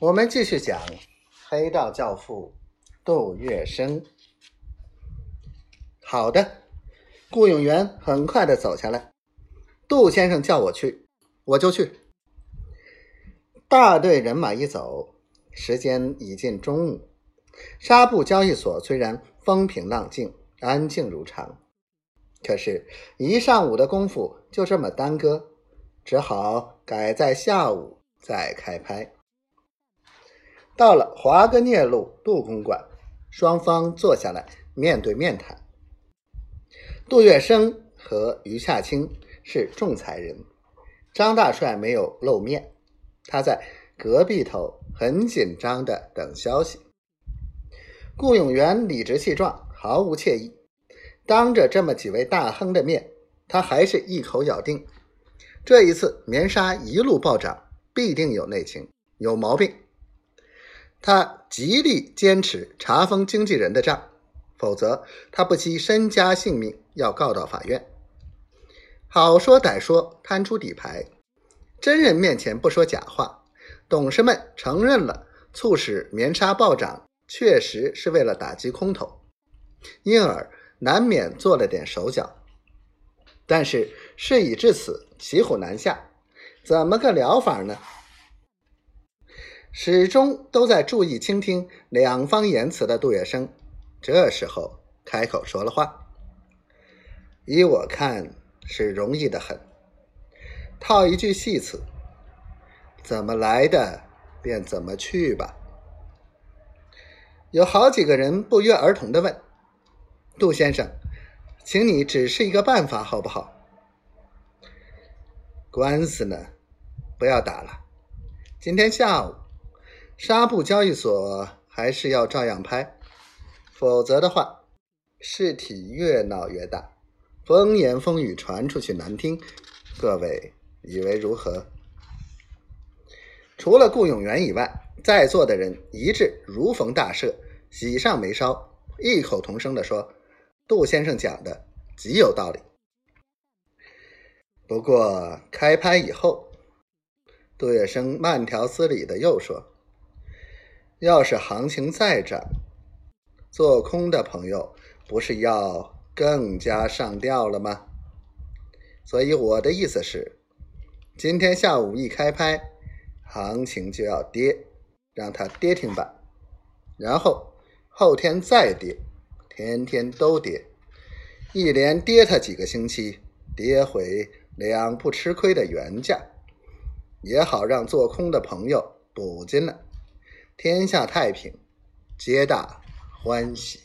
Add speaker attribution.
Speaker 1: 我们继续讲黑道教父杜月笙。好的，顾永元很快的走下来。杜先生叫我去，我就去。大队人马一走，时间已近中午。纱布交易所虽然风平浪静、安静如常，可是，一上午的功夫就这么耽搁，只好改在下午再开拍。到了华格涅路杜公馆，双方坐下来面对面谈。杜月笙和余夏清是仲裁人，张大帅没有露面，他在隔壁头很紧张的等消息。顾永元理直气壮，毫无惬意，当着这么几位大亨的面，他还是一口咬定，这一次棉纱一路暴涨，必定有内情，有毛病。他极力坚持查封经纪人的账，否则他不惜身家性命要告到法院。好说歹说，摊出底牌，真人面前不说假话。董事们承认了，促使棉纱暴涨确实是为了打击空头，因而难免做了点手脚。但是事已至此，骑虎难下，怎么个疗法呢？始终都在注意倾听两方言辞的杜月笙，这时候开口说了话：“依我看是容易的很，套一句戏词，怎么来的便怎么去吧。”有好几个人不约而同的问：“杜先生，请你指示一个办法好不好？官司呢，不要打了，今天下午。”纱布交易所还是要照样拍，否则的话，事体越闹越大，风言风语传出去难听，各位以为如何？除了顾永元以外，在座的人一致如逢大赦，喜上眉梢，异口同声地说：“杜先生讲的极有道理。”不过开拍以后，杜月笙慢条斯理的又说。要是行情再涨，做空的朋友不是要更加上吊了吗？所以我的意思是，今天下午一开拍，行情就要跌，让它跌停板，然后后天再跌，天天都跌，一连跌它几个星期，跌回两不吃亏的原价，也好让做空的朋友补进来。天下太平，皆大欢喜。